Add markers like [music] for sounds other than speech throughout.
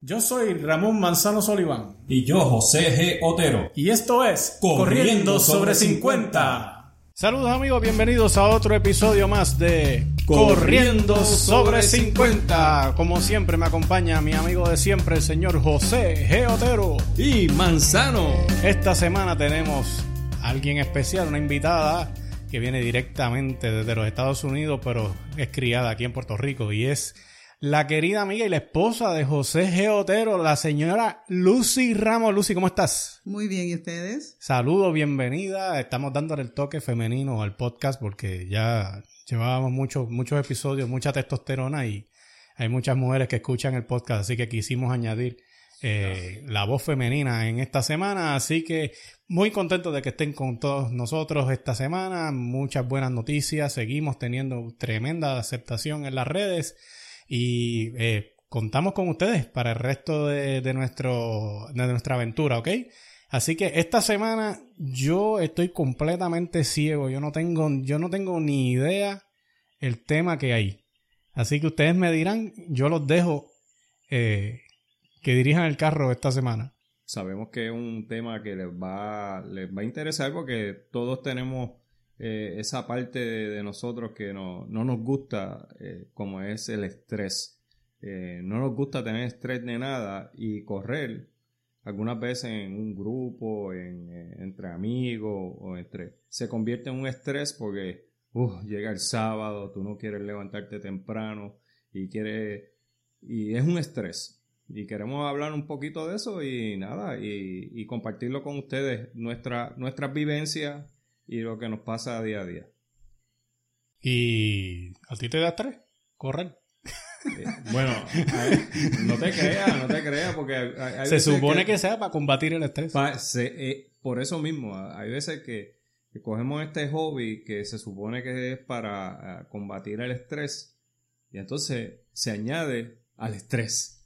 Yo soy Ramón Manzano Soliván. Y yo, José G. Otero. Y esto es Corriendo sobre 50. Saludos amigos, bienvenidos a otro episodio más de Corriendo sobre 50. Como siempre me acompaña mi amigo de siempre, el señor José G. Otero. Y Manzano. Esta semana tenemos a alguien especial, una invitada que viene directamente desde los Estados Unidos, pero es criada aquí en Puerto Rico y es la querida amiga y la esposa de José G. Otero, la señora Lucy Ramos. Lucy, ¿cómo estás? Muy bien, ¿y ustedes? Saludos, bienvenida. Estamos dándole el toque femenino al podcast porque ya llevábamos muchos, muchos episodios, mucha testosterona y hay muchas mujeres que escuchan el podcast, así que quisimos añadir eh, la voz femenina en esta semana. Así que muy contento de que estén con todos nosotros esta semana. Muchas buenas noticias. Seguimos teniendo tremenda aceptación en las redes y eh, contamos con ustedes para el resto de, de, nuestro, de nuestra aventura, ¿ok? Así que esta semana yo estoy completamente ciego, yo no tengo, yo no tengo ni idea el tema que hay. Así que ustedes me dirán, yo los dejo eh, que dirijan el carro esta semana. Sabemos que es un tema que les va, les va a interesar porque todos tenemos eh, esa parte de, nosotros que no, no nos gusta, eh, como es el estrés. Eh, no nos gusta tener estrés de nada y correr algunas veces en un grupo, en, entre amigos o entre... Se convierte en un estrés porque uh, llega el sábado, tú no quieres levantarte temprano y quieres... Y es un estrés. Y queremos hablar un poquito de eso y nada, y, y compartirlo con ustedes, nuestra, nuestras vivencias y lo que nos pasa día a día. ¿Y a ti te da estrés? Correr. Eh, bueno, no te creas, no te creas, porque hay, hay se supone que, que, sea para combatir el estrés. Pa, se, eh, por eso mismo, hay veces que, que, cogemos este hobby que se supone que es para uh, combatir el estrés y entonces se añade al estrés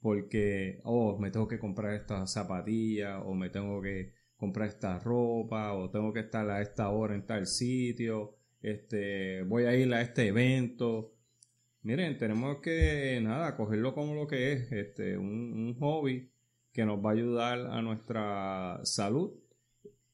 porque, oh, me tengo que comprar estas zapatillas o me tengo que comprar esta ropa o tengo que estar a esta hora en tal sitio, este, voy a ir a este evento. Miren, tenemos que, nada, cogerlo como lo que es, este, un, hobby que nos va a ayudar a nuestra salud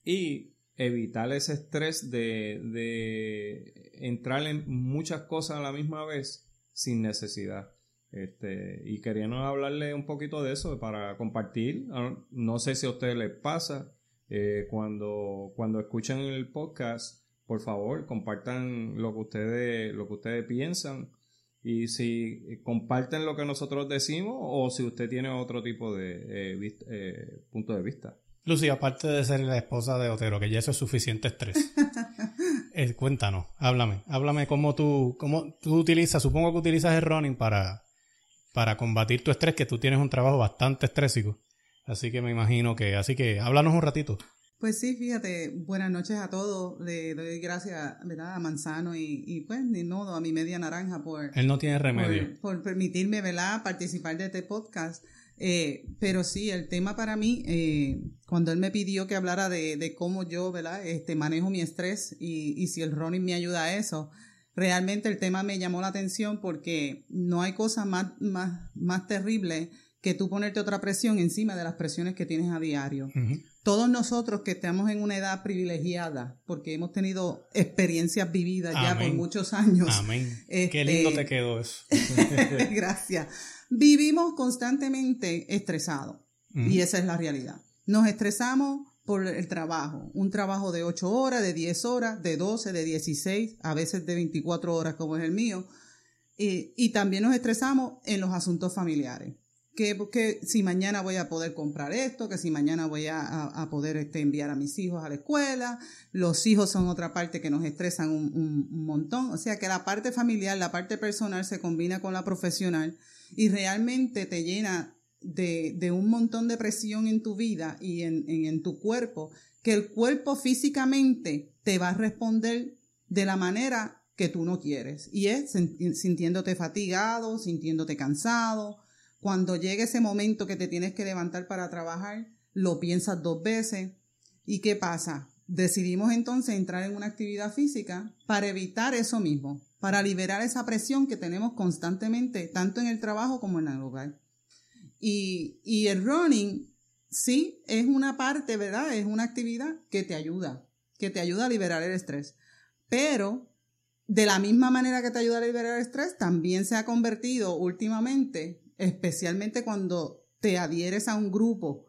y evitar ese estrés de, de entrar en muchas cosas a la misma vez sin necesidad. Este, y queríamos hablarle un poquito de eso para compartir. No sé si a ustedes les pasa, eh, cuando, cuando escuchan el podcast, por favor, compartan lo que ustedes, lo que ustedes piensan. Y si comparten lo que nosotros decimos o si usted tiene otro tipo de eh, vista, eh, punto de vista. Lucy, aparte de ser la esposa de Otero, que ya eso es suficiente estrés. [laughs] eh, cuéntanos, háblame, háblame cómo tú, cómo tú utilizas, supongo que utilizas el running para, para combatir tu estrés, que tú tienes un trabajo bastante estrésico. Así que me imagino que, así que háblanos un ratito. Pues sí, fíjate, buenas noches a todos. Le doy gracias ¿verdad? a Manzano y, y pues ni modo a mi media naranja por... Él no tiene remedio. Por, por permitirme ¿verdad? participar de este podcast. Eh, pero sí, el tema para mí, eh, cuando él me pidió que hablara de, de cómo yo ¿verdad? Este, manejo mi estrés y, y si el running me ayuda a eso, realmente el tema me llamó la atención porque no hay cosa más, más, más terrible que tú ponerte otra presión encima de las presiones que tienes a diario. Uh -huh. Todos nosotros que estamos en una edad privilegiada, porque hemos tenido experiencias vividas Amén. ya por muchos años. Amén. Este, Qué lindo te quedó [laughs] eso. gracias. Vivimos constantemente estresados. Uh -huh. Y esa es la realidad. Nos estresamos por el trabajo. Un trabajo de 8 horas, de 10 horas, de 12, de 16, a veces de 24 horas como es el mío. Y también nos estresamos en los asuntos familiares que, si mañana voy a poder comprar esto, que si mañana voy a, a, poder este, enviar a mis hijos a la escuela. Los hijos son otra parte que nos estresan un, un, montón. O sea que la parte familiar, la parte personal se combina con la profesional y realmente te llena de, de, un montón de presión en tu vida y en, en, tu cuerpo, que el cuerpo físicamente te va a responder de la manera que tú no quieres. Y es sintiéndote fatigado, sintiéndote cansado. Cuando llegue ese momento que te tienes que levantar para trabajar, lo piensas dos veces. ¿Y qué pasa? Decidimos entonces entrar en una actividad física para evitar eso mismo, para liberar esa presión que tenemos constantemente, tanto en el trabajo como en el hogar. Y, y el running, sí, es una parte, ¿verdad? Es una actividad que te ayuda, que te ayuda a liberar el estrés. Pero de la misma manera que te ayuda a liberar el estrés, también se ha convertido últimamente, especialmente cuando te adhieres a un grupo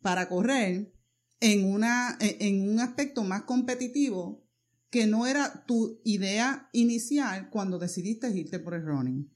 para correr, en, una, en un aspecto más competitivo que no era tu idea inicial cuando decidiste irte por el running.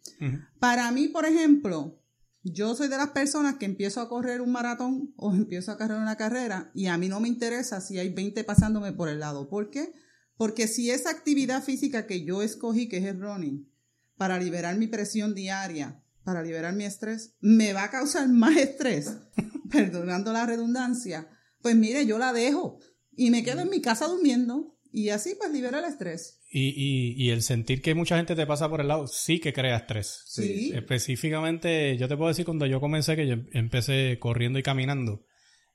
Para mí, por ejemplo, yo soy de las personas que empiezo a correr un maratón o empiezo a correr una carrera y a mí no me interesa si hay 20 pasándome por el lado. ¿Por qué? Porque si esa actividad física que yo escogí, que es el running, para liberar mi presión diaria, para liberar mi estrés, me va a causar más estrés, [laughs] perdonando la redundancia, pues mire, yo la dejo y me quedo en mi casa durmiendo y así pues libera el estrés. Y, y, y el sentir que mucha gente te pasa por el lado sí que crea estrés. Sí. Específicamente, yo te puedo decir cuando yo comencé, que yo empecé corriendo y caminando,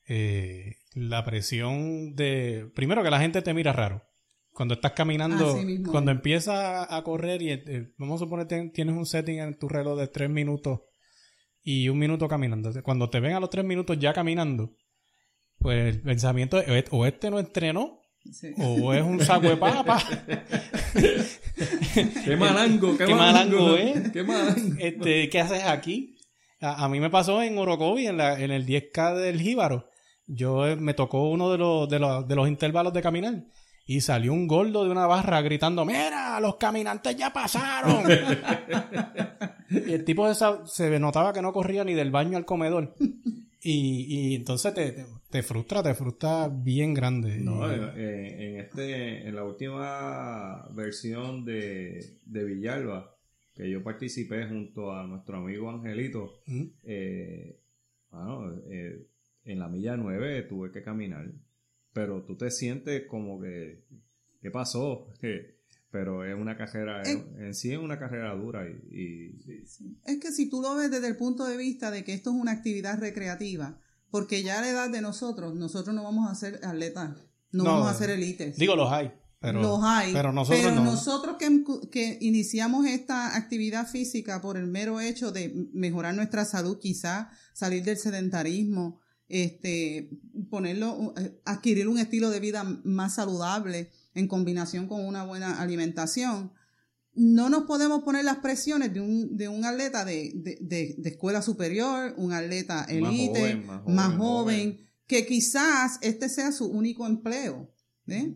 eh, la presión de, primero que la gente te mira raro. Cuando estás caminando, cuando empiezas a correr y eh, vamos a suponer que tienes un setting en tu reloj de tres minutos y un minuto caminando. Cuando te ven a los tres minutos ya caminando, pues el pensamiento es, o este no entrenó, o es un saco de papa. qué malango, qué, malango, ¿eh? Qué malango. Este, ¿Qué haces aquí? A, mí me pasó en Orocovi, en, la, en el 10K del Jíbaro. Yo eh, me tocó uno de los, de, los, de los intervalos de caminar y salió un gordo de una barra gritando, mira, los caminantes ya pasaron. [laughs] y el tipo se notaba que no corría ni del baño al comedor. Y, y entonces te, te, frustra, te frustra bien grande. No, eh, en, este, en la última versión de, de Villalba, que yo participé junto a nuestro amigo Angelito, eh, bueno, eh, en la milla 9 tuve que caminar, pero tú te sientes como que, ¿qué pasó? pero es una carrera, en sí es una carrera dura y, Es que si tú lo ves desde el punto de vista de que esto es una actividad recreativa, porque ya a la edad de nosotros, nosotros no vamos a ser atletas, no, vamos a ser élites. Digo, los hay. Pero, los hay. Pero nosotros, pero nosotros que, que, iniciamos esta actividad física por el mero hecho de mejorar nuestra salud, quizá salir del sedentarismo, este, ponerlo, eh, adquirir un estilo de vida más saludable, en combinación con una buena alimentación, no nos podemos poner las presiones de un, de un atleta de, de, de, escuela superior, un atleta elite, más joven, que quizás este sea su único empleo.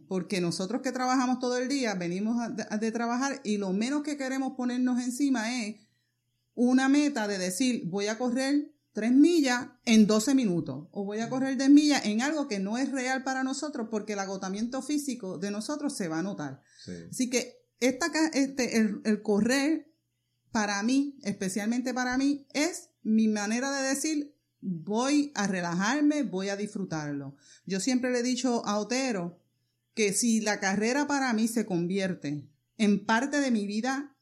Porque nosotros que trabajamos todo el día, venimos de trabajar y lo menos que queremos ponernos encima es una meta de decir, voy a correr 3 millas en 12 minutos o voy a correr 10 millas en algo que no es real para nosotros porque el agotamiento físico de nosotros se va a notar. Así que esta, este, el, correr para mí, especialmente para mí, es mi manera de decir voy a relajarme, voy a disfrutarlo. Yo siempre le he dicho a Otero que si la carrera para mí se convierte en parte de mi vida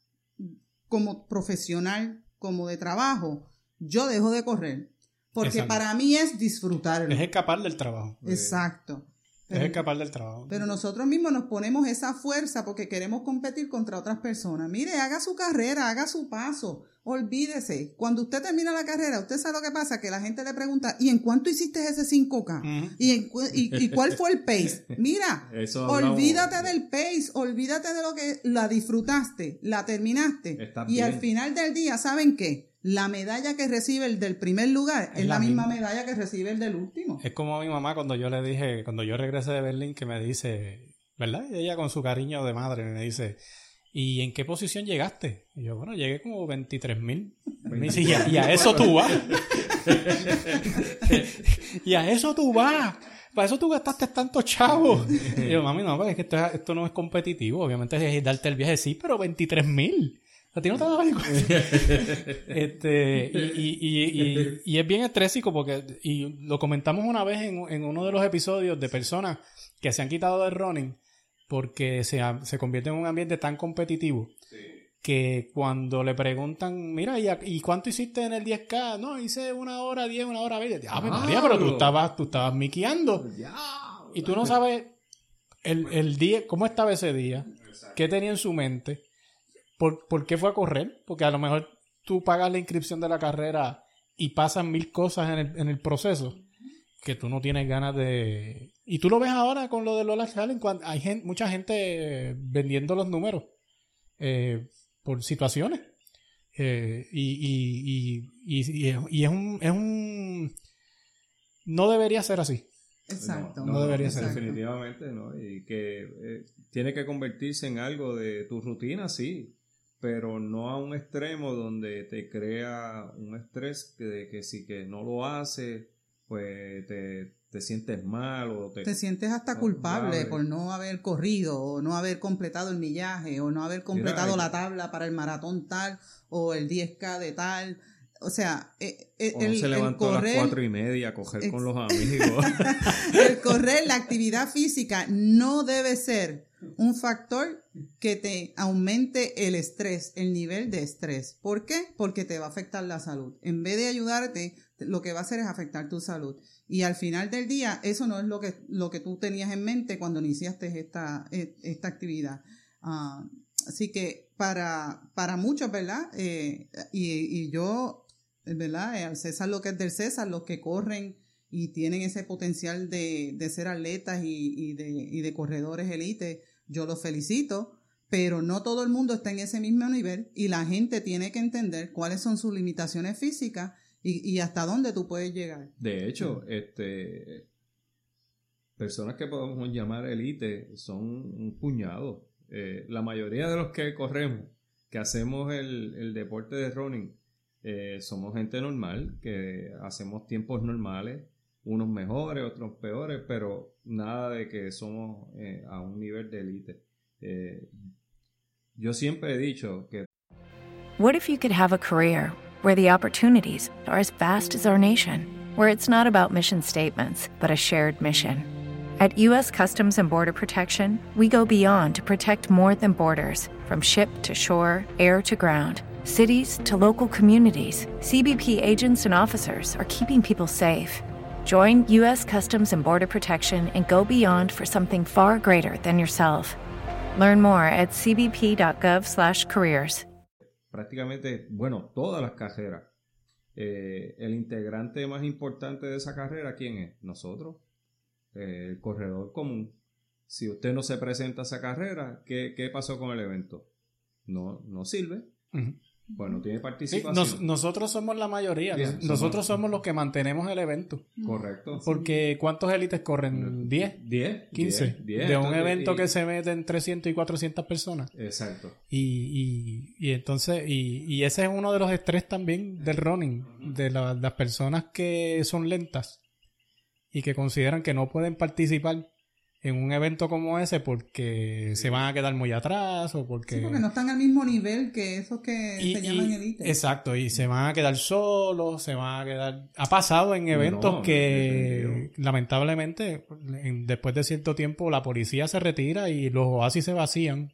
como profesional, como de trabajo, yo dejo de correr. Porque para mí es disfrutar. Es escapar del trabajo. Exacto. es escapar del trabajo. Pero nosotros mismos nos ponemos esa fuerza porque queremos competir contra otras personas. Mire, haga su carrera, haga su paso. Olvídese. Cuando usted termina la carrera, usted sabe lo que pasa, que la gente le pregunta, ¿y en cuánto hiciste ese 5K? ¿Y, y, cuál fue el pace? [laughs] Mira, olvídate del pace, olvídate de lo que la disfrutaste, la terminaste. y al final del día, ¿saben qué? La medalla que recibe el del primer lugar es, la, misma, medalla que recibe el del último. Es como mi mamá cuando yo le dije, cuando yo regresé de Berlín, que me dice, ¿verdad? Y ella con su cariño de madre me dice, ¿y en qué posición llegaste? Y yo, bueno, llegué como 23 mil. Y, y a eso tú vas. [laughs] y a eso tú vas. Para eso tú gastaste tanto chavo. Y yo, mami, no, pues es que esto, esto no es competitivo. Obviamente es darte el viaje, sí, pero 23 mil. ¿A ti no te da vergüenza? [laughs] este, y, y, y, y, es bien estrésico porque, y lo comentamos una vez en, en, uno de los episodios de personas que se han quitado del running porque se, se convierte en un ambiente tan competitivo que cuando le preguntan, mira, ¿y, cuánto hiciste en el 10K? No, hice una hora 10, una hora 20. Ah, María, pero tú estabas, tú estabas miqueando. Y tú no sabes el, el día, cómo estaba ese día, qué tenía en su mente, por, por qué fue a correr, porque a lo mejor tú pagas la inscripción de la carrera y pasan mil cosas en el, en el proceso que tú no tienes ganas de... Y tú lo ves ahora con lo de Lola Challenge, cuando hay gente, mucha gente vendiendo los números. Eh, por situaciones. Eh, y, y, y, y, es un, es un... No debería ser así. Exacto. No, debería ser. Definitivamente, ¿no? Y que eh, tiene que convertirse en algo de tu rutina, sí, pero no a un extremo donde te crea un estrés que, que si que no lo hace, pues te, te sientes mal o te, te sientes hasta culpable por no haber corrido o no haber completado el millaje o no haber completado la tabla para el maratón tal o el 10K de tal. O sea, eh, eh, el, se levantó a las cuatro y media a coger con los amigos. [laughs] el correr, la actividad física no debe ser un factor que te aumente el estrés, el nivel de estrés. ¿Por qué? Porque te va a afectar la salud. En vez de ayudarte, lo que va a hacer es afectar tu salud. Y al final del día, eso no es lo que, lo que tú tenías en mente cuando iniciaste esta, e, esta actividad. Ah, así que para, para muchos, ¿verdad? Eh, y, yo, ¿verdad? Eh, al César lo que es del César, los que corren y tienen ese potencial de, de ser atletas y, de, y de corredores elite, yo los felicito pero no todo el mundo está en ese mismo nivel y la gente tiene que entender cuáles son sus limitaciones físicas y, hasta dónde tú puedes llegar. De hecho, este personas que podemos llamar elite son un puñado. Eh, la mayoría de los que corremos, que hacemos el, deporte de running, eh, somos gente normal, que hacemos tiempos normales, unos mejores, otros peores, pero nada de que somos eh, a un nivel de élite. yo siempre he dicho que... What if you could have a career where the opportunities are as vast as our nation, where it's not about mission statements, but a shared mission. At U.S. Customs and Border Protection, we go beyond to protect more than borders from ship to shore, air to ground. Cities to local communities, CBP agents and officers are keeping people safe. Join U.S. Customs and Border Protection and go beyond for something far greater than yourself. Learn more at cbp.gov/careers. prácticamente, bueno, todas las carreras. Eh, el integrante más importante de esa carrera, ¿quién es? Nosotros, eh, el corredor común. Si usted no se presenta a esa carrera, ¿qué, qué pasó con el evento? No, no sirve. Bueno, tiene participación. nosotros somos la mayoría. nosotros somos los que mantenemos el evento. Correcto. Porque ¿cuántos élites corren? ¿10? ¿10? ¿15? de un evento que se meten 300 y 400 personas. Exacto. Y, y, y entonces, y, y, ese es uno de los estrés también del running, de las personas que son lentas y que consideran que no pueden participar en un evento como ese porque se van a quedar muy atrás o porque... Sí, porque no están al mismo nivel que esos que se llaman elite. Exacto, y se van a quedar solos, se van a quedar... Ha pasado en eventos que lamentablemente después de cierto tiempo la policía se retira y los oasis se vacían.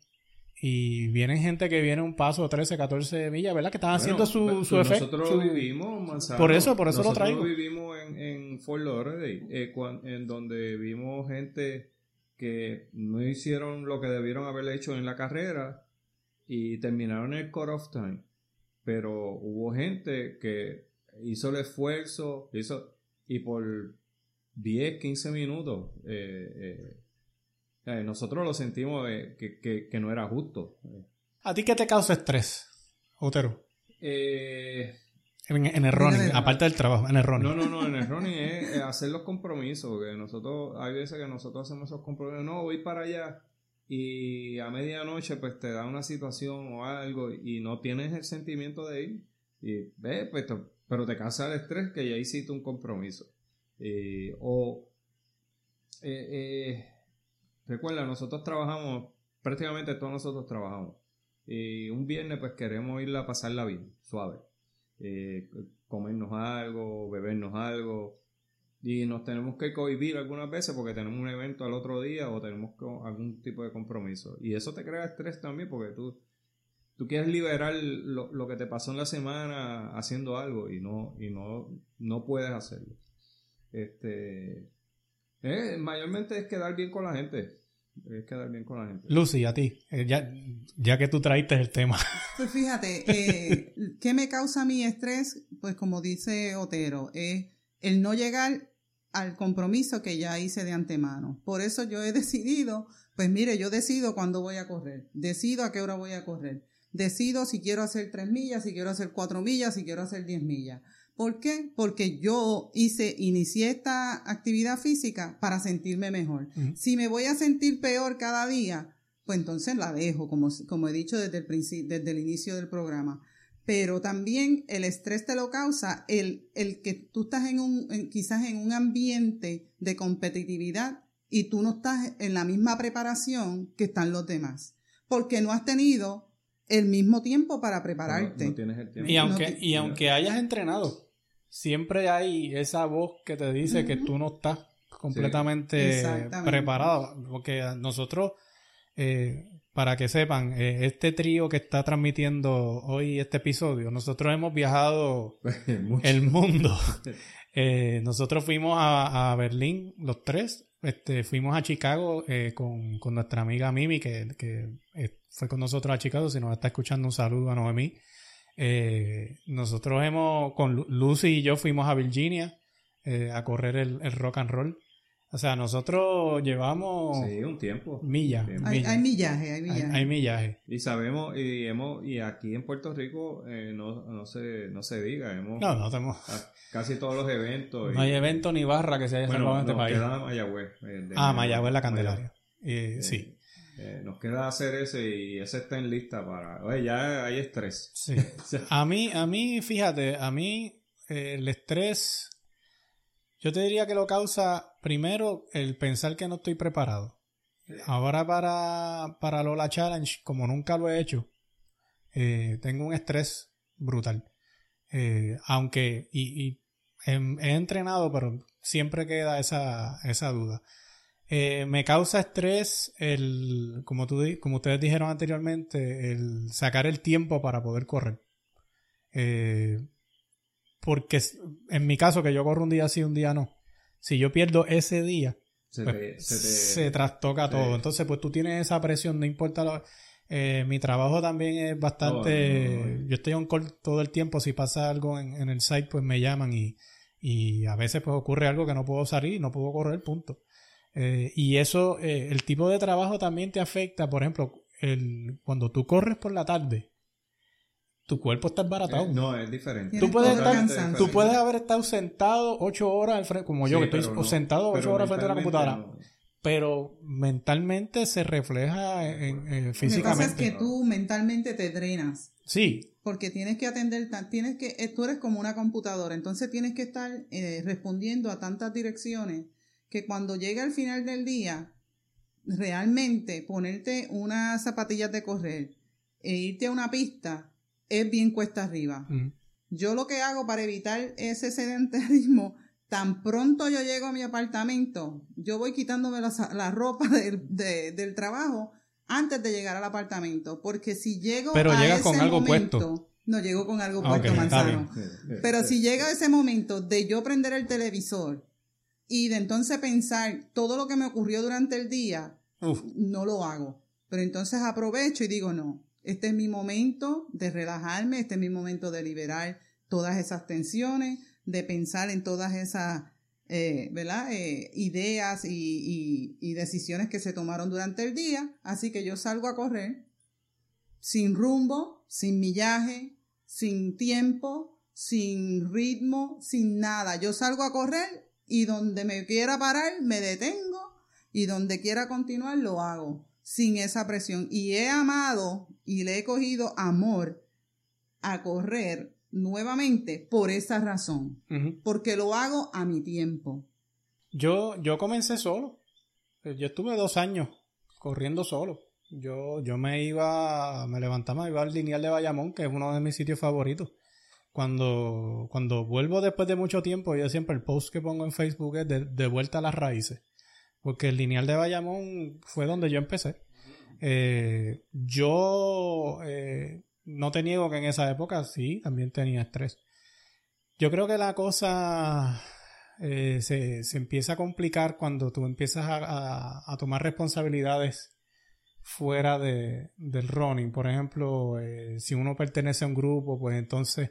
Y vienen gente que viene un paso 13, 14 millas, ¿verdad? Que están haciendo su, su efecto. Nosotros vivimos, por eso, por eso lo traigo. Nosotros vivimos en, en Fort Lauderdale, eh, en donde vimos gente que no hicieron lo que debieron haber hecho en la carrera y terminaron el cut-off time. Pero hubo gente que hizo el esfuerzo hizo, y por 10, 15 minutos eh, eh, nosotros lo sentimos que, que, no era justo. ¿A ti qué te causa estrés, Otero? Eh, en, el running, aparte del trabajo, en el running. No, no, no, en el running es, hacer los compromisos, que nosotros, hay veces que nosotros hacemos esos compromisos, no, voy para allá y a medianoche pues te da una situación o algo y no tienes el sentimiento de ir y ve, pues, pero te causa el estrés que ya hiciste un compromiso. o, eh, eh, recuerda, nosotros trabajamos, prácticamente todos nosotros trabajamos Y un viernes pues queremos ir a pasarla bien, suave. Eh, comernos algo, bebernos algo. Y nos tenemos que cohibir algunas veces porque tenemos un evento al otro día o tenemos algún tipo de compromiso. Y eso te crea estrés también porque tú, tú quieres liberar lo, lo que te pasó en la semana haciendo algo y no, y no, no puedes hacerlo. Este, eh, mayormente es quedar bien con la gente. Es quedar bien con la gente. Lucy, a ti, eh, ya, ya que tú traiste el tema. [laughs] Pues fíjate, eh, ¿qué me causa mi estrés? Pues como dice Otero, es el no llegar al compromiso que ya hice de antemano. Por eso yo he decidido, pues mire, yo decido cuándo voy a correr, decido a qué hora voy a correr, decido si quiero hacer tres millas, si quiero hacer cuatro millas, si quiero hacer diez millas. ¿Por qué? Porque yo hice, inicié esta actividad física para sentirme mejor. Si me voy a sentir peor cada día, pues entonces la dejo, como, como he dicho desde el, desde el inicio del programa. Pero también el estrés te lo causa el, el que tú estás en un, quizás en un ambiente de competitividad y tú no estás en la misma preparación que están los demás. Porque no has tenido el mismo tiempo para prepararte. Y aunque, y aunque hayas entrenado, siempre hay esa voz que te dice que tú no estás completamente preparado. Porque nosotros, eh, para que sepan, eh, este trío que está transmitiendo hoy este episodio, nosotros hemos viajado [laughs] el mundo. [laughs] Eh, nosotros fuimos a, Berlín, los tres. Este, fuimos a Chicago con, con, nuestra amiga Mimi, que, que fue con nosotros a Chicago. Si nos está escuchando, un saludo a Noemí. Eh, nosotros hemos, con Lucy y yo fuimos a Virginia eh, a correr el, rock and roll. O sea, nosotros llevamos un tiempo. Millas. Hay, millaje, hay millaje. Hay, millaje. Y sabemos, y hemos, y aquí en Puerto Rico eh, no, no, se, no se diga, hemos no, no tenemos casi todos los eventos. No hay evento ni barra que se haya bueno, en este país. Mayagüez. ah, Mayagüez la Candelaria. sí. Eh, nos queda hacer ese y ese está en lista para... Oye, ya hay estrés. Sí. [laughs] a mí, a mí, fíjate, a mí eh, el estrés, yo te diría que lo causa primero el pensar que no estoy preparado. Ahora para, para Lola Challenge, como nunca lo he hecho, eh, tengo un estrés brutal. aunque, y, he, he, entrenado, pero siempre queda esa, esa duda. Eh, me causa estrés el, como, tú, como ustedes dijeron anteriormente, el sacar el tiempo para poder correr. Eh, porque en mi caso, que yo corro un día sí, un día no, si yo pierdo ese día, se, pues, trastoca todo. Entonces, pues tú tienes esa presión, no importa lo... Eh, mi trabajo también es bastante... yo estoy on call todo el tiempo. Si pasa algo en, en el site, pues me llaman y, y a veces pues ocurre algo que no puedo salir, no puedo correr, punto. Eh, y eso, eh, el tipo de trabajo también te afecta. Por ejemplo, el, cuando tú corres por la tarde, tu cuerpo está embaratado. Eh, no, es diferente. Tú puedes, estar, tú puedes haber estado sentado ocho horas al frente, como yo, que estoy sentado ocho horas frente a la computadora. Pero mentalmente se refleja en, físicamente. Lo que pasa es que tú mentalmente te drenas. Sí. Porque tienes que atender, tienes que, tú eres como una computadora, entonces tienes que estar respondiendo a tantas direcciones que cuando llega al final del día, realmente ponerte unas zapatillas de correr e irte a una pista es bien cuesta arriba. Yo lo que hago para evitar ese sedentarismo, tan pronto yo llego a mi apartamento, yo voy quitándome la, ropa [laughs] del, trabajo antes de llegar al apartamento, porque si llego Pero a ese con algo momento, no llego con algo puesto, manzano. Pero si llega ese momento de yo prender el televisor y de entonces pensar todo lo que me ocurrió durante el día, no lo hago. Pero entonces aprovecho y digo, no, este es mi momento de relajarme, este es mi momento de liberar todas esas tensiones, de pensar en todas esas eh, ¿verdad? Eh, ideas y, y, decisiones que se tomaron durante el día. Así que yo salgo a correr sin rumbo, sin millaje, sin tiempo, sin ritmo, sin nada. Yo salgo a correr y donde me quiera parar me detengo y donde quiera continuar lo hago sin esa presión. Y he amado y le he cogido amor a correr nuevamente por esa razón, porque lo hago a mi tiempo. Yo, yo comencé solo. Yo estuve dos años corriendo solo. Yo, yo me iba, me levantaba, iba al lineal de Bayamón, que es uno de mis sitios favoritos. Cuando, cuando vuelvo después de mucho tiempo, yo siempre el post que pongo en Facebook es de, vuelta a las raíces. Porque el lineal de Bayamón fue donde yo empecé. Eh, yo eh, no te niego que en esa época sí, también tenía estrés. Yo creo que la cosa eh, se, se, empieza a complicar cuando tú empiezas a, a tomar responsabilidades fuera de, del running. Por ejemplo, si uno pertenece a un grupo, pues entonces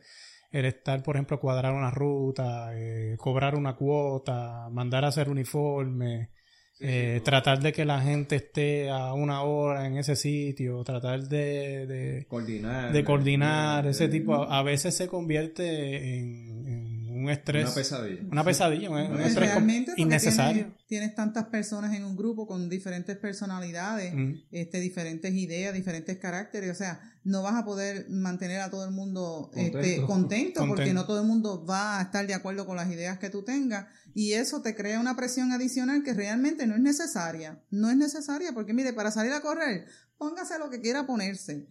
el estar, por ejemplo, cuadrar una ruta, eh, cobrar una cuota, mandar a hacer uniforme, eh, tratar de que la gente esté a una hora en ese sitio, tratar de, de coordinar, de coordinar ese tipo, a, veces se convierte en un estrés. Una pesadilla. Una pesadilla, un, pues estrés innecesario. Tienes, tantas personas en un grupo con diferentes personalidades, este, diferentes ideas, diferentes caracteres. O sea, no vas a poder mantener a todo el mundo contento. Este, contento, porque no todo el mundo va a estar de acuerdo con las ideas que tú tengas. Y eso te crea una presión adicional que realmente no es necesaria. No es necesaria porque, mire, para salir a correr, póngase lo que quiera ponerse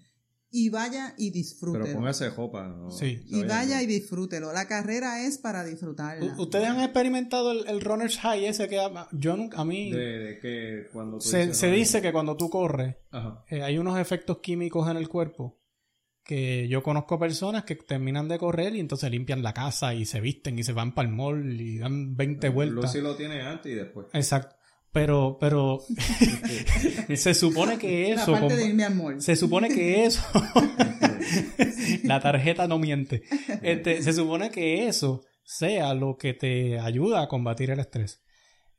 y vaya y disfrútelo. Pero póngase jopa. sí. Y vaya y disfrútelo. La carrera es para disfrutarla. ¿Ustedes han experimentado el, runner's high ese que yo nunca, a mí... De, que cuando se, se dice que cuando tú corres eh, hay unos efectos químicos en el cuerpo que yo conozco personas que terminan de correr y entonces limpian la casa y se visten y se van para el mall y dan 20 vueltas. Lucy lo tiene antes y después. Exacto. Pero, pero [laughs] se supone que eso. Se supone que eso. la tarjeta no miente. Este, se supone que eso sea lo que te ayuda a combatir el estrés.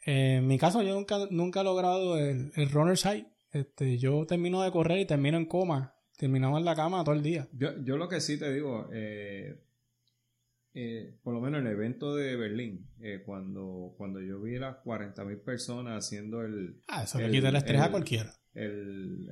En mi caso, yo nunca, nunca he logrado el, el runner's high. Este, yo termino de correr y termino en coma. Terminamos en la cama todo el día. Yo, yo lo que sí te digo, eh, eh, por lo menos el evento de Berlín, eh, cuando, cuando yo vi las 40.000 personas haciendo el... Ah, eso le quita el estrés a cualquiera. El,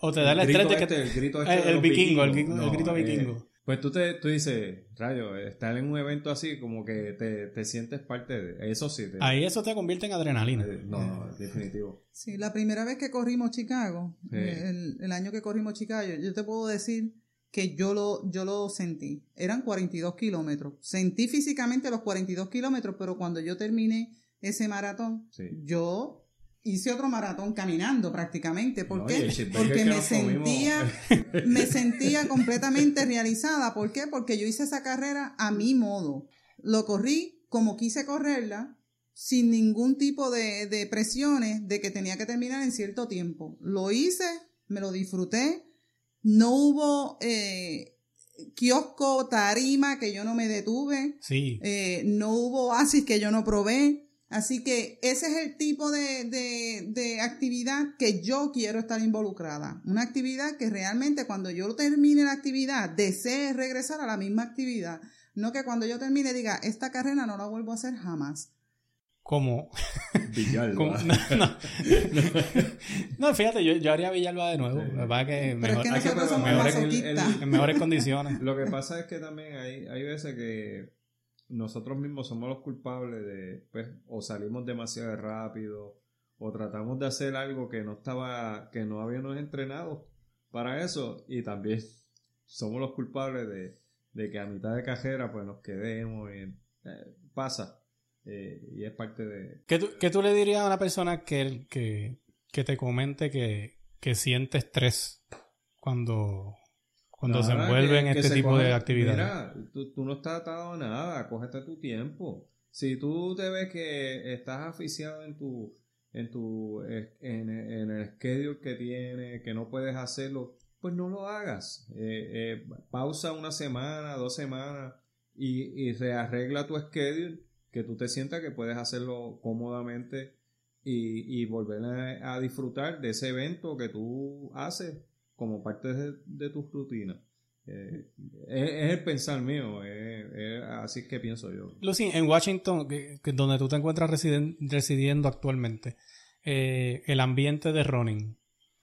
o te da estrés de que... Este, el grito [laughs] este el, vikingo, el, grito eh, vikingo. Pues tú, te, tú dices, rayo, estar en un evento así como que te, te sientes parte de... Eso sí. Ahí eso te convierte en adrenalina. no, definitivo. Sí, la primera vez que corrimos Chicago, el, el año que corrimos Chicago, yo te puedo decir que yo lo, yo lo sentí. Eran 42 kilómetros. Sentí físicamente los 42 kilómetros, pero cuando yo terminé ese maratón, yo hice otro maratón caminando prácticamente. ¿Por qué? Porque me sentía, [laughs] me sentía completamente realizada. ¿Por qué? Porque yo hice esa carrera a mi modo. Lo corrí como quise correrla, sin ningún tipo de, de presiones de que tenía que terminar en cierto tiempo. Lo hice, me lo disfruté no hubo eh, kiosco, tarima que yo no me detuve. Sí. Eh, no hubo oasis que yo no probé. Así que ese es el tipo de, de, de, actividad que yo quiero estar involucrada. Una actividad que realmente cuando yo termine la actividad desee regresar a la misma actividad. No que cuando yo termine diga, esta carrera no la vuelvo a hacer jamás como... Villalba. [laughs] [laughs] no, fíjate, yo, yo, haría Villalba de nuevo. Sí. que mejor, es que mejores, en mejores condiciones. Lo que pasa es que también hay, hay veces que nosotros mismos somos los culpables de, pues, o salimos demasiado rápido, o tratamos de hacer algo que no estaba, que no habíamos entrenado para eso, y también [laughs] somos los culpables de, de que a mitad de cajera pues nos quedemos y eh, pasa eh, y es parte de... ¿Qué tú, ¿Qué tú, le dirías a una persona que, que, que te comente que, que, siente estrés cuando, cuando se envuelve en este tipo de actividades? Mira, tú, tú, no estás atado a nada, cógete tu tiempo. Si tú te ves que estás aficiado en tu en tu en, en el schedule que tienes, que no puedes hacerlo, pues no lo hagas. Eh, eh, pausa una semana, dos semanas y, y rearregla tu schedule que tú te sientas que puedes hacerlo cómodamente y, volver a, disfrutar de ese evento que tú haces como parte de, tu rutina. Eh, es, el pensar mío, es, así que pienso yo. Lucy, en Washington, donde tú te encuentras residiendo actualmente, eh, el ambiente de running.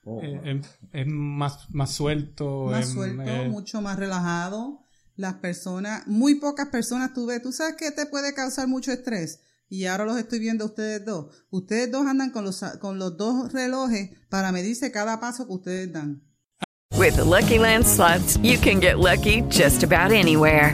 Oh, eh, es, más, más suelto. Más suelto, mucho más relajado las personas, muy pocas personas tú ves, tú sabes que te puede causar mucho estrés, y ahora los estoy viendo a ustedes dos. Ustedes dos andan con los, con los dos relojes para medirse cada paso que ustedes dan. With Lucky Land slots, you can get lucky just about anywhere.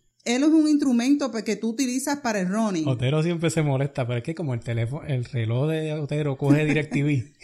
Él es un instrumento que tú utilizas para el running. Otero siempre se molesta, pero es que como el teléfono, el reloj de Otero coge DirecTV. [laughs]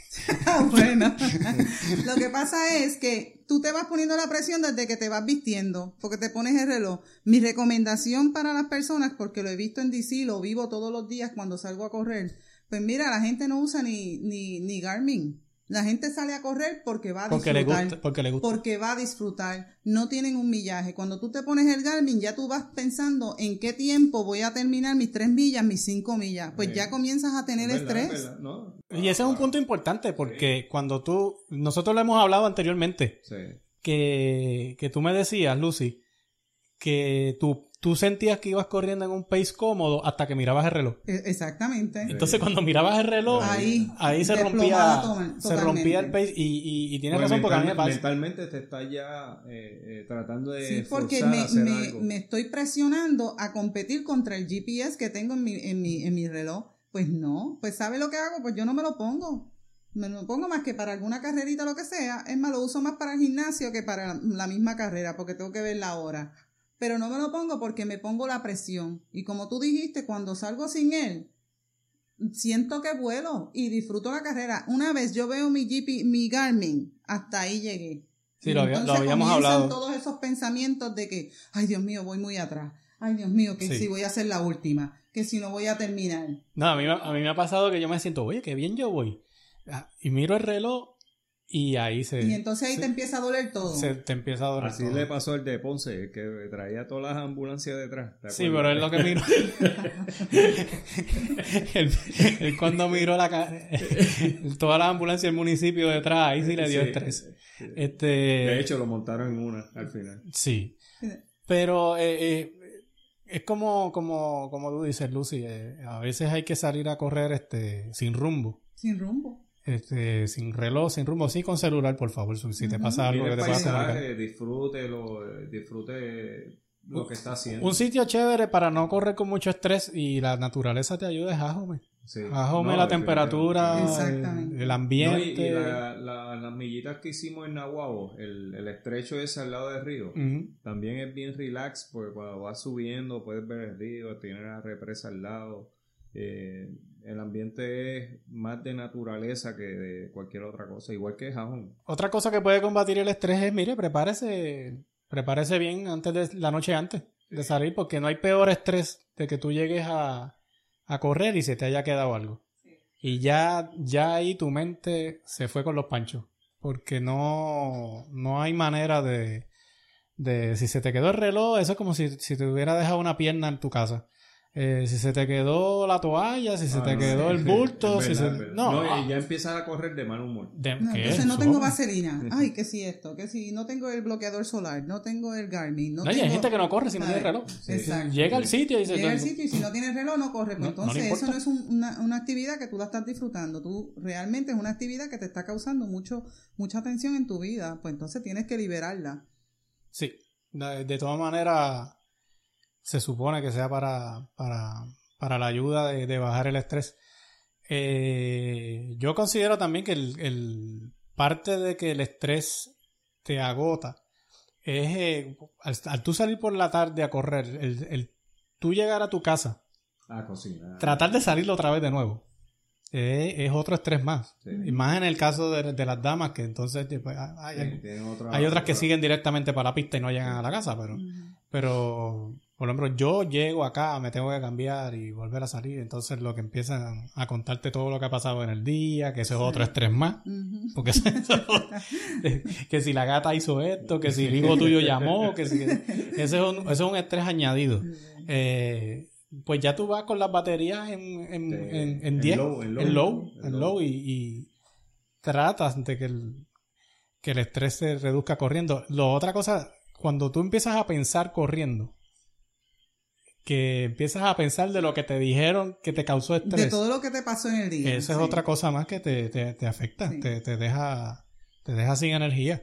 Ah, bueno. [laughs] Lo que pasa es que tú te vas poniendo la presión desde que te vas vistiendo, porque te pones el reloj. Mi recomendación para las personas, porque lo he visto en DC, lo vivo todos los días cuando salgo a correr, pues mira, la gente no usa ni, ni, ni Garmin. La gente sale a correr porque va a Porque le disfrutar. gusta, porque le gusta. Porque va a disfrutar. No tienen un millaje. Cuando tú te pones el Garmin, ya tú vas pensando en qué tiempo voy a terminar mis tres millas, mis cinco millas. Pues ya comienzas a tener ¿Verdad? estrés. ¿Verdad? ¿No? Y ese es un punto importante porque cuando tú, nosotros lo hemos hablado anteriormente, Sí. que, que tú me decías, Lucy, que tú, tú sentías que ibas corriendo en un pace cómodo hasta que mirabas el reloj. E- Exactamente. Entonces cuando mirabas el reloj, Ahí, ahí se rompía, se rompía el pace y, y, y tienes Porque razón porque a mí me pasa. mentalmente te estás ya eh, eh, tratando de Sí, porque forzar me, a hacer me- algo. me estoy presionando a competir contra el GPS que tengo en mi, en mi, en mi reloj. Pues no, pues ¿sabe lo que hago? Pues yo no me lo pongo. Me lo pongo más que para alguna carrerita o lo que sea. Es más, lo uso más para el gimnasio que para la, la misma carrera, porque tengo que ver la hora. Pero no me lo pongo porque me pongo la presión. Y como tú dijiste, cuando salgo sin él, siento que vuelo y disfruto la carrera. Una vez yo veo mi GP, mi Garmin, hasta ahí llegué. Sí, lo había- lo entonces habíamos comienzan hablado. todos esos pensamientos de que, ay Dios mío, voy muy atrás. Ay Dios mío, que Sí. si voy a ser la última, que si no voy a terminar. No, a mí, me- a mí me ha pasado que yo me siento, oye, qué bien yo voy. Ah, Y miro el reloj y ahí se, Y entonces ahí se- te empieza a doler todo. se te empieza a doler. Así todo. le pasó al de Ponce, el que traía todas las ambulancias detrás. ¿te Sí, pero él lo que miró. [laughs] él, él cuando miró la ca- [laughs] toda la ambulancia del municipio detrás, ahí sí le dio Sí, estrés. sí. Este, De hecho, lo montaron en una al final. sí. Pero eh, eh, es como, como, como tú dices, Lucy, eh, a veces hay que salir a correr este sin rumbo. Sin rumbo. Este, sin reloj, sin rumbo, sí con celular, por favor. Si te pasa algo que te pueda comunicar. paisaje, disfrute lo, disfrute lo que está haciendo. Un sitio chévere para no correr con mucho estrés y la naturaleza te ayuda es Ajome. Sí. Ajome No, la temperatura, Exactamente. el, el No, ambiente. y, y la- la- las millitas que hicimos en Nahuabo, el, el estrecho ese al lado del río, también es bien relax porque cuando vas subiendo puedes ver el río, tiene la represa al lado. Eh, el ambiente es más de naturaleza que de cualquier otra cosa, igual que Jajón. Otra cosa que puede combatir el estrés es, mire, prepárese, prepárese bien antes de la noche antes de salir, porque no hay peor estrés de que tú llegues a, a correr y se te haya quedado algo. Y ya, ya ahí tu mente se fue con los panchos, porque no, no hay manera de, de, si se te quedó el reloj, eso es como si, si te hubiera dejado una pierna en tu casa. Eh, si se te quedó la toalla, si se Ah, te no, quedó sí, el sí, [laughs] bulto, es si verdad, se... verdad. No, y ya empiezas a correr de mal humor. de- No, ¿qué entonces es no tengo vaselina. [laughs] Ay, que si esto, que si no tengo el bloqueador solar, no tengo el Garmin. No, No, y hay tengo- gente que no corre si no tiene reloj. Exacto. Llega al sitio y dice... Llega al sitio y si no tienes reloj no corre. Pues No, no entonces eso no es un- una, una actividad que tú la estás disfrutando. Tú realmente es una actividad que te está causando mucho mucha tensión en tu vida. Pues entonces tienes que liberarla. Sí, de, de todas maneras se supone que sea para, para, para la ayuda de, de bajar el estrés. Eh, yo considero también que el, el- parte de que el estrés te agota es eh, al, al tú salir por la tarde a correr, el, el tú llegar a tu casa, A cocinar. tratar de salir otra vez de nuevo. eh, es otro estrés más. Sí. Y más en el caso de, de las damas, que entonces pues, hay, Sí, tienen otra- hay otras que otra- siguen directamente para la pista y no llegan a la casa, pero, pero por ejemplo, yo llego acá, me tengo que cambiar y volver a salir, entonces lo que empiezan a contarte todo lo que ha pasado en el día, que ese es otro estrés más, porque eso- [laughs] que si la gata hizo esto, que si el hijo tuyo llamó, que si ese es un, ese es un estrés añadido. Eh, pues ya tú vas con las baterías en, en, De- en, en en 10, low, en low, y, y tratas de que el, que el estrés se reduzca corriendo. Lo otra cosa, cuando tú empiezas a pensar corriendo, que empiezas a pensar de lo que te dijeron que te causó estrés. De todo lo que te pasó en el día. Esa es otra cosa más que te, te, te afecta, Sí. te, te deja, te deja sin energía.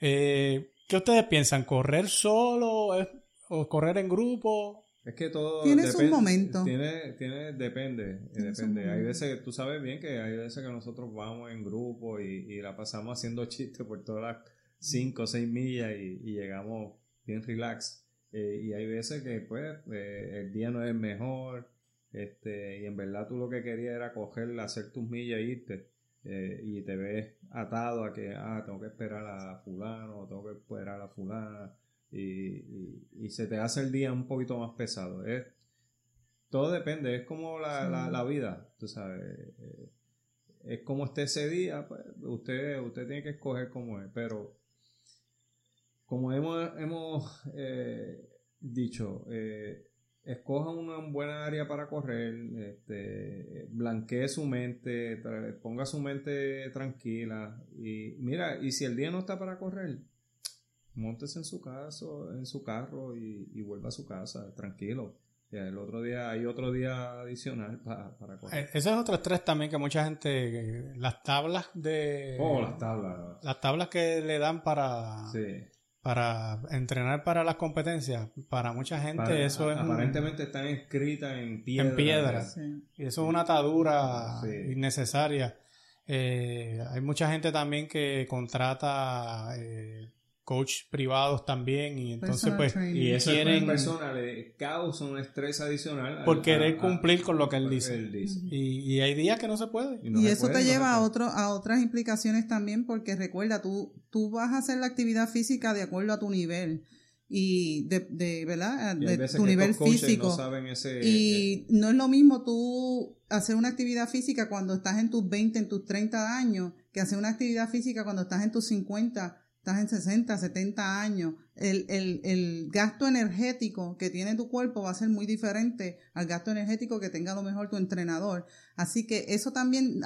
Eh, ¿Qué ustedes piensan? ¿Correr solo es- o correr en grupo? Es que todo Tiene sus depen- momentos. Tiene, tiene, depende, eh, depende. Hay veces que tú sabes bien que hay veces que nosotros vamos en grupo y, y la pasamos haciendo [laughs] chistes por todas las 5 o 6 millas y, y llegamos bien relax. Eh, y hay veces que pues eh, el día no es el mejor este, y en verdad tú lo que querías era coger, hacer tus millas e irte. eh, y te ves atado a que, ah, tengo que esperar a fulano, tengo que esperar a fulana y, y- y se te hace el día un poquito más pesado. Es, todo depende, es como la, Sí. la, la vida, tú sabes. es como esté ese día, pues, usted, usted tiene que escoger cómo es, pero como hemos, hemos eh, dicho, eh, escoja una buena área para correr, este, blanquee su mente, ponga su mente tranquila y mira, y si el día no está para correr, montese en su caso, en su carro y, y vuelva a su casa, tranquilo. Ya, el otro día, hay otro día adicional pa- para correr. Eh, Ese es otro estrés también que mucha gente, las tablas de... oh, las tablas. Las tablas que le dan para, Sí. Para entrenar para las competencias, para mucha gente Para- eso es un- aparentemente están escritas en piedra. En piedra. Sí. eso es una atadura Sí. innecesaria. Eh, hay mucha gente también que contrata eh, coach privados también y entonces Personal pues training. Y eso quieren persona le causa un estrés adicional. al- por querer a- a- cumplir con lo que él dice. él dice. Y, y hay días que no se puede. no y se eso puede, te no lleva a otro a otras implicaciones también porque recuerda tú tú vas a hacer la actividad física de acuerdo a tu nivel y de, de verdad Y de tu nivel físico No saben ese, y no es lo mismo tú hacer una actividad física cuando estás en tus 20, en tus 30 años, que hacer una actividad física cuando estás en tus 50, estás en 60, 70 años. El, el, el gasto energético que tiene tu cuerpo va a ser muy diferente al gasto energético que tenga a lo mejor tu entrenador. Así que eso también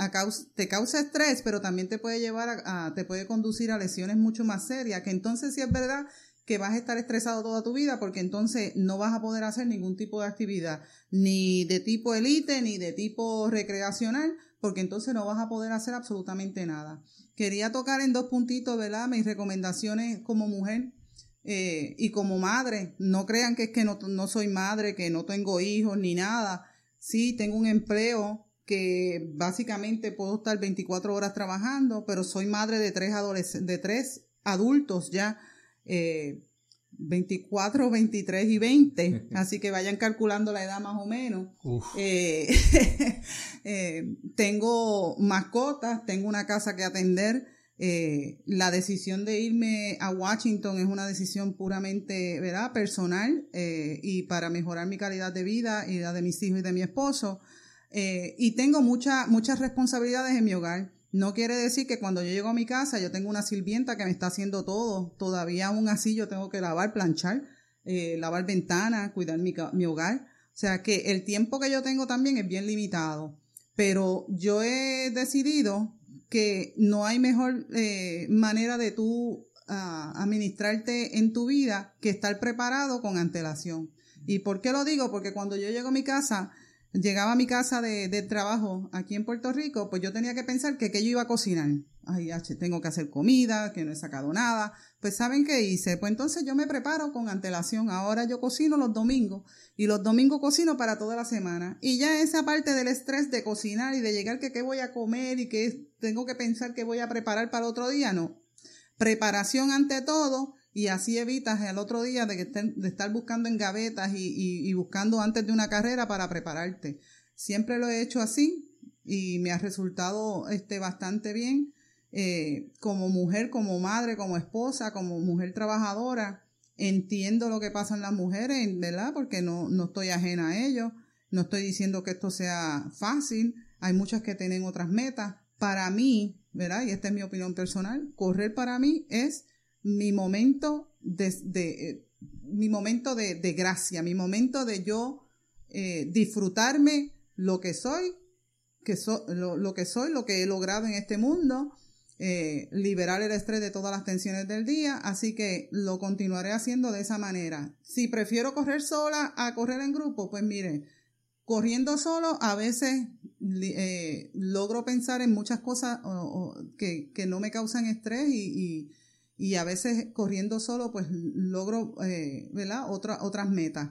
te causa estrés, pero también te puede llevar a, a- te puede conducir a lesiones mucho más serias, que entonces sí es verdad que vas a estar estresado toda tu vida porque entonces no vas a poder hacer ningún tipo de actividad, ni de tipo elite, ni de tipo recreacional, porque entonces no vas a poder hacer absolutamente nada. Quería tocar en dos puntitos, ¿verdad? Mis recomendaciones como mujer eh, y como madre. No crean que es que no, no soy madre, que no tengo hijos ni nada. Sí, tengo un empleo que básicamente puedo estar 24 horas trabajando, pero soy madre de tres, de tres adultos ya eh, 24, 23 y 20, así que vayan calculando la edad más o menos. Eh, [laughs] eh, tengo mascotas, tengo una casa que atender. Eh, la decisión de irme a Washington es una decisión puramente ¿verdad? personal y para mejorar mi calidad de vida y la de mis hijos y de mi esposo. Y tengo mucha, muchas responsabilidades en mi hogar. No quiere decir que cuando yo llego a mi casa yo tengo una sirvienta que me está haciendo todo. Todavía aún así yo tengo que lavar, planchar, eh, lavar ventanas, cuidar mi, mi hogar. O sea que el tiempo que yo tengo también es bien limitado. Pero yo he decidido que no hay mejor eh, manera de tú ah, administrarte en tu vida que estar preparado con antelación. ¿Y por qué lo digo? Porque cuando yo llego a mi casa, llegaba a mi casa de, de trabajo aquí en Puerto Rico, pues yo tenía que pensar que, que yo iba a cocinar. Ay, H, tengo que hacer comida, que no he sacado nada. Pues ¿saben qué hice? Pues entonces yo me preparo con antelación. Ahora yo cocino los domingos y los domingos cocino para toda la semana. Y ya esa parte del estrés de cocinar y de llegar que qué voy a comer y que tengo que pensar que voy a preparar para otro día, no. Preparación ante todo y así evitas el otro día de, que estén- de estar buscando en gavetas y, y- buscando antes de una carrera para prepararte. Siempre lo he hecho así y me ha resultado este, bastante bien. Eh, como mujer, como madre, como esposa, como mujer trabajadora, entiendo lo que pasan las mujeres, ¿verdad? Porque no, no estoy ajena a ello. No estoy diciendo que esto sea fácil. Hay muchas que tienen otras metas. Para mí, ¿verdad? Y esta es mi opinión personal, correr para mí es mi momento de, eh, mi momento de, de gracia, mi momento de yo eh, disfrutarme lo que soy, que lo, que soy, lo que he logrado en este mundo, eh, liberar el estrés de todas las tensiones del día, así que lo continuaré haciendo de esa manera. Si prefiero correr sola a correr en grupo, pues mire, corriendo solo a veces eh, logro pensar en muchas cosas que, no me causan estrés y, a veces corriendo solo pues logro eh, otras metas.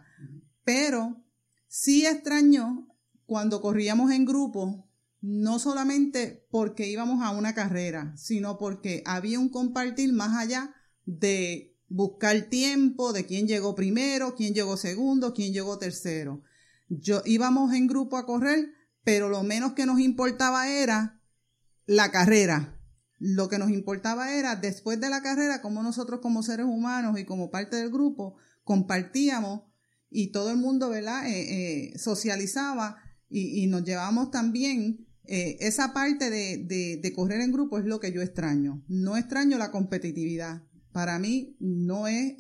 Pero sí extraño cuando corríamos en grupo, no solamente porque íbamos a una carrera, sino porque había un compartir más allá de buscar tiempo, de quién llegó primero, quién llegó segundo, quién llegó tercero. Yo íbamos en grupo a correr, pero lo menos que nos importaba era la carrera. Lo que nos importaba era después de la carrera, como nosotros como seres humanos y como parte del grupo compartíamos y todo el mundo, ¿verdad? Eh, eh, socializaba y, nos llevamos también eh, esa parte de, de, correr en grupo es lo que yo extraño. No extraño la competitividad. Para mí no es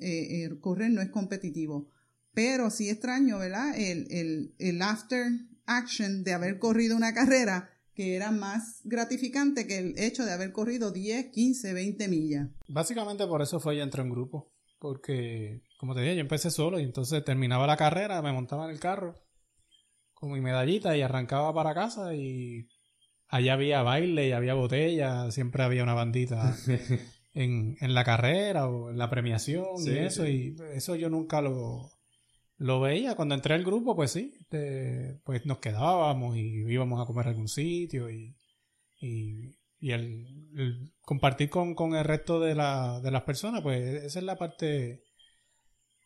correr no es competitivo pero sí extraño, ¿verdad? El, el, after action de haber corrido una carrera que era más gratificante que el hecho de haber corrido 10, 15, 20 millas. Básicamente por eso fue ya entré en grupo, porque como te dije, yo empecé solo y entonces terminaba la carrera, me montaba en el carro con mi medallita y arrancaba para casa y allá había baile y había botella, siempre había una bandita [laughs] en, en la carrera o en la premiación y eso, y eso yo nunca lo, lo veía cuando entré al grupo, pues sí, pues nos quedábamos y íbamos a comer a algún sitio y, y, el, compartir con, con, el resto de, la, de las personas, pues esa es la parte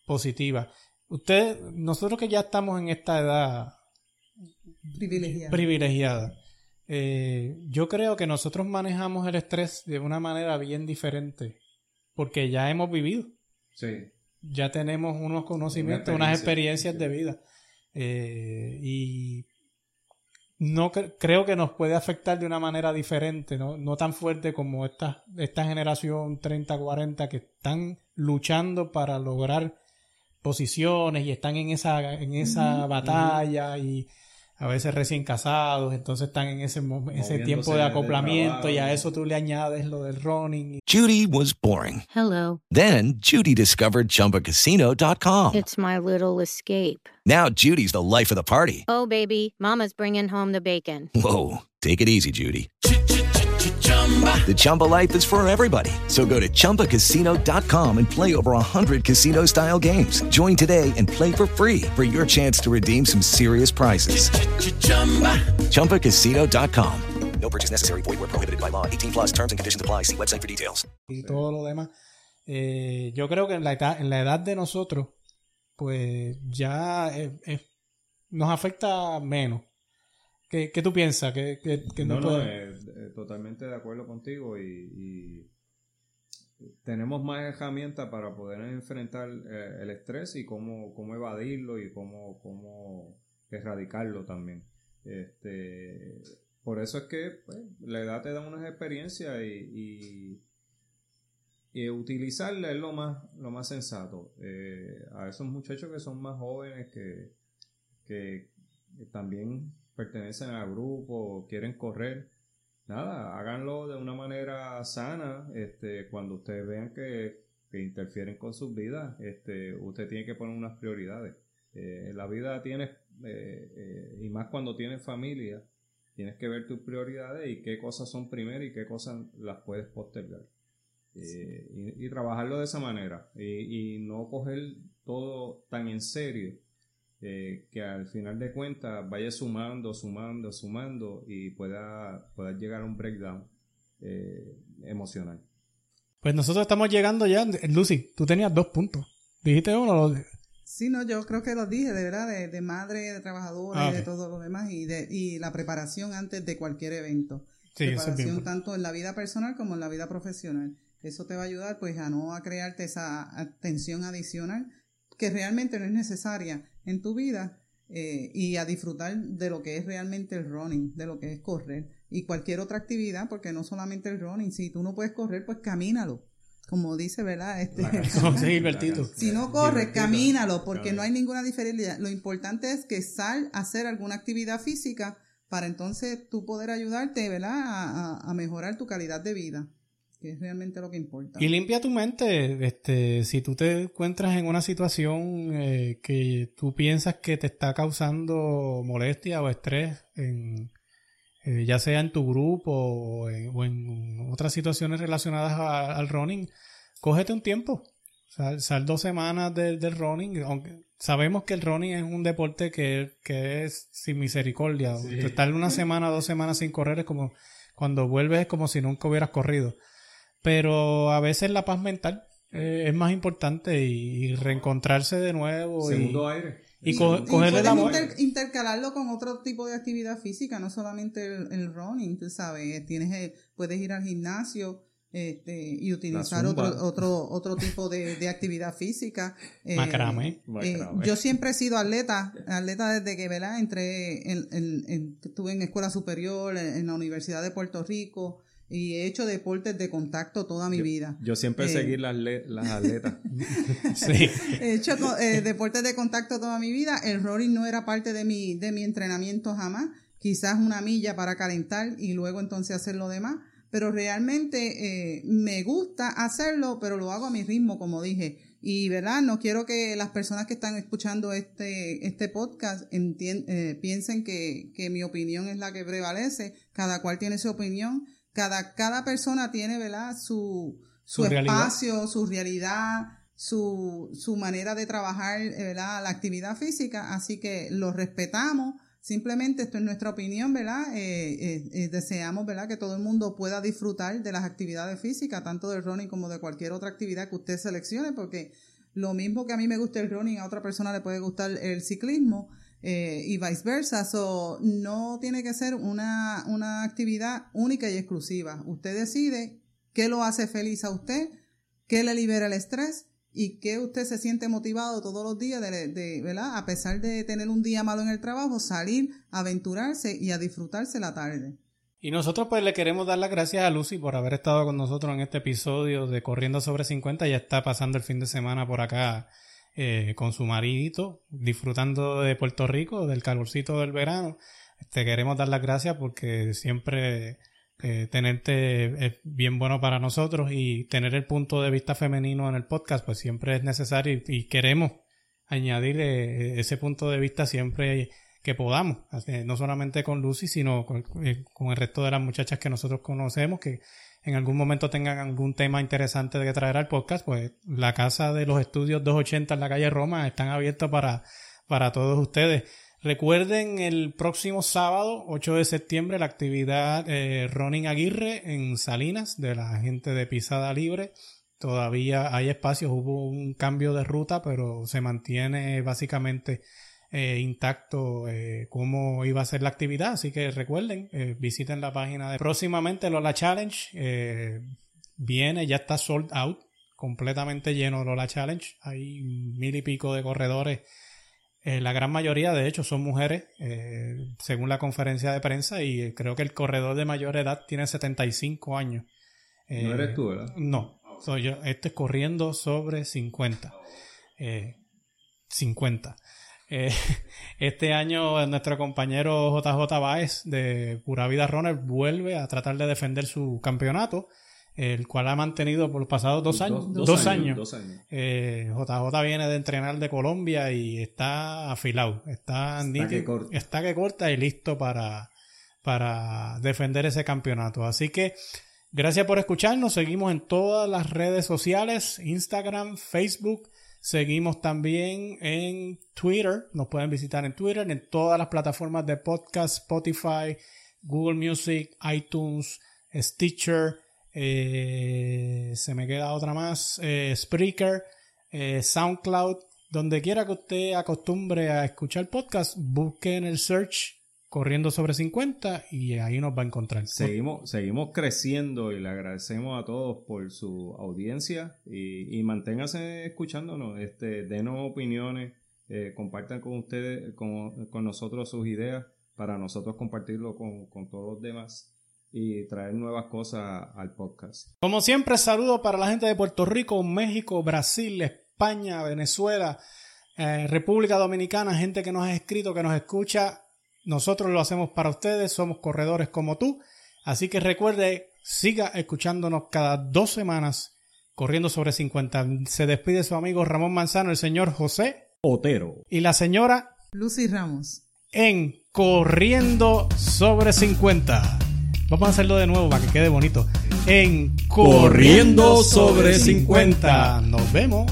positiva. Usted, nosotros que ya estamos en esta edad privilegiada, privilegiada eh, yo creo que nosotros manejamos el estrés de una manera bien diferente porque ya hemos vivido. Sí ya tenemos unos conocimientos, unas experiencias de vida. Eh, y no creo que nos puede afectar de una manera diferente, no, no tan fuerte como esta, esta generación 30-40 que están luchando para lograr posiciones y están en esa, en esa batalla y a veces recién casados, entonces están en ese, ese tiempo de acoplamiento y a eso tú le añades lo del running. Judy was boring. Hello. Then Judy discovered chumbacasino.com. It's my little escape. Now Judy's the life of the party. Oh baby, mama's bringing home the bacon. Whoa, take it easy Judy. The Chumba life is for everybody. So go to ChumbaCasino.com and play over 100 casino style games. Join today and play for free for your chance to redeem some serious prizes. Ch-ch-chumba. ChumbaCasino.com. No purchase necessary. Void where prohibited by law. 18 plus terms and conditions apply. See website for details. Y todo lo demás. Eh, yo creo que en la, edad, en la edad de nosotros, pues ya eh, eh, nos afecta menos. ¿Qué, qué tú piensas? ¿Qué, qué, no, no, eh, eh, totalmente de acuerdo contigo y, tenemos más herramientas para poder enfrentar eh, el estrés y cómo, cómo evadirlo y cómo, cómo erradicarlo también. Este, por eso es que pues, la edad te da unas experiencias y, y, utilizarla es lo más, lo más sensato. a esos muchachos que son más jóvenes que, que también pertenecen al grupo o quieren correr, nada, háganlo de una manera sana. Este, cuando ustedes vean que, interfieren con sus vidas, este, usted tiene que poner unas prioridades. Eh, la vida tiene, eh, eh, y más cuando tienes familia, tienes que ver tus prioridades y qué cosas son primero y qué cosas las puedes postergar. y, trabajarlo de esa manera y, y no coger todo tan en serio eh, que al final de cuentas vaya sumando, sumando, sumando y pueda, pueda llegar a un breakdown eh, emocional. Pues nosotros estamos llegando ya, Lucy, tú tenías dos puntos. ¿Dijiste uno? Sí, no, yo creo que los dije, de verdad, de, madre, de trabajadora y ah, de todo lo demás y, de, y la preparación antes de cualquier evento. Sí, preparación tanto en la vida personal como en la vida profesional. Eso te va a ayudar pues a no a crearte esa tensión adicional que realmente no es necesaria en tu vida eh, y a disfrutar de lo que es realmente el running, de lo que es correr y cualquier otra actividad, porque no solamente el running, si tú no puedes correr, pues camínalo. como dice, ¿verdad? Este, [laughs] si no corres, camínalo, porque no hay ninguna diferencia. Lo importante es que sal a hacer alguna actividad física para entonces tú poder ayudarte, ¿verdad? A, mejorar tu calidad de vida, que es realmente lo que importa. Y limpia tu mente, este, si tú te encuentras en una situación eh, que tú piensas que te está causando molestia o estrés en eh, ya sea en tu grupo o en, otras situaciones relacionadas al running, cógete un tiempo. Sal, dos semanas del running, aunque sabemos que el running es un deporte que, es sin misericordia. Estar una semana, dos semanas sin correr es como cuando vuelves es como si nunca hubieras corrido. Pero a veces la paz mental eh, es más importante y, reencontrarse de nuevo. Segundo aire. Y, puedes intercalarlo con otro tipo de actividad física, no solamente el, running, tú sabes, tienes, eh, puedes ir al gimnasio este, y utilizar otro, otro, otro tipo de, actividad física. Eh, Macrame. Eh, yo siempre he sido atleta, atleta desde que, ¿verdad? Entré, en, estuve en escuela superior, en la Universidad de Puerto Rico, y he hecho deportes de contacto toda mi vida. Yo siempre eh, seguí las, las [laughs] atletas. [laughs] sí. He hecho eh, deportes de contacto toda mi vida. El rolling no era parte de mi, de mi entrenamiento jamás. Quizás una milla para calentar y luego entonces hacer lo demás. Pero realmente eh, me gusta hacerlo, pero lo hago a mi ritmo, como dije. Y, ¿verdad? No quiero que las personas que están escuchando este, este podcast piensen que, que mi opinión es la que prevalece. Cada cual tiene su opinión cada, cada persona tiene, ¿verdad? Su, su, espacio, su realidad, su, su manera de trabajar, ¿verdad? La actividad física, así que lo respetamos. Simplemente esto es nuestra opinión, ¿verdad? Eh, eh, eh, deseamos, ¿verdad? Que todo el mundo pueda disfrutar de las actividades físicas, tanto del running como de cualquier otra actividad que usted seleccione, porque lo mismo que a mí me gusta el running, a otra persona le puede gustar el ciclismo. Eh, y viceversa. So, no tiene que ser una, una actividad única y exclusiva. Usted decide qué lo hace feliz a usted, qué le libera el estrés y qué usted se siente motivado todos los días de, de, ¿verdad? A pesar de tener un día malo en el trabajo, salir, aventurarse y a disfrutarse la tarde. Y nosotros pues le queremos dar las gracias a Lucy por haber estado con nosotros en este episodio de Corriendo sobre 50. Ya está pasando el fin de semana por acá eh, con su maridito, disfrutando de Puerto Rico, del calorcito del verano. Te queremos dar las gracias porque siempre eh, tenerte es bien bueno para nosotros y tener el punto de vista femenino en el podcast pues siempre es necesario y, queremos añadir eh, ese punto de vista siempre que podamos, no solamente con Lucy, sino con, con, el resto de las muchachas que nosotros conocemos, que en algún momento tengan algún tema interesante de que traer al podcast, pues la casa de los estudios 280 en la calle Roma están abiertos para, para todos ustedes. Recuerden el próximo sábado, 8 de septiembre, la actividad eh, Running Aguirre en Salinas de la gente de Pisada Libre. Todavía hay espacios, hubo un cambio de ruta, pero se mantiene básicamente eh, intacto eh, cómo iba a ser la actividad. Así que recuerden, eh, visiten la página de próximamente Lola Challenge. Eh, viene, ya está sold out, completamente lleno Lola Challenge. Hay mil y pico de corredores. la gran mayoría, de hecho, son mujeres, según la conferencia de prensa, y creo que el corredor de mayor edad tiene 75 años. no eres tú, ¿verdad? No, soy yo. Este es corriendo sobre 50. 50. Eh, [laughs] este año nuestro compañero JJ Baez de Pura Vida Runner vuelve a tratar de defender su campeonato, el cual ha mantenido por los pasados dos años. Dos, años. JJ eh, viene de entrenar de Colombia y está afilado. Está, está, que, corta. está que corta y listo para, para defender ese campeonato. Así que gracias por escucharnos. Seguimos en todas las redes sociales, Instagram, Facebook. Seguimos también en Twitter, nos pueden visitar en Twitter, en todas las plataformas de podcast, Spotify, Google Music, iTunes, Stitcher, eh, se me queda otra más, eh, Spreaker, eh, SoundCloud, donde quiera que usted acostumbre a escuchar podcast, busque en el search corriendo sobre 50 y ahí nos va a encontrar. Seguimos, seguimos creciendo y le agradecemos a todos por su audiencia y, y manténganse escuchándonos, este, denos opiniones, eh, compartan con ustedes, con, con, nosotros sus ideas para nosotros compartirlo con, con todos los demás. y traer nuevas cosas al podcast. Como siempre, saludo para la gente de Puerto Rico, México, Brasil, España, Venezuela, eh, República Dominicana, gente que nos ha escrito, que nos escucha. Nosotros lo hacemos para ustedes, somos corredores como tú. Así que recuerde, siga escuchándonos cada dos semanas, corriendo sobre 50. Se despide su amigo Ramón Manzano, el señor José Otero. y la señora Lucy Ramos. en Corriendo sobre 50. Vamos a hacerlo de nuevo para que quede bonito. En Corriendo sobre 50. Nos vemos.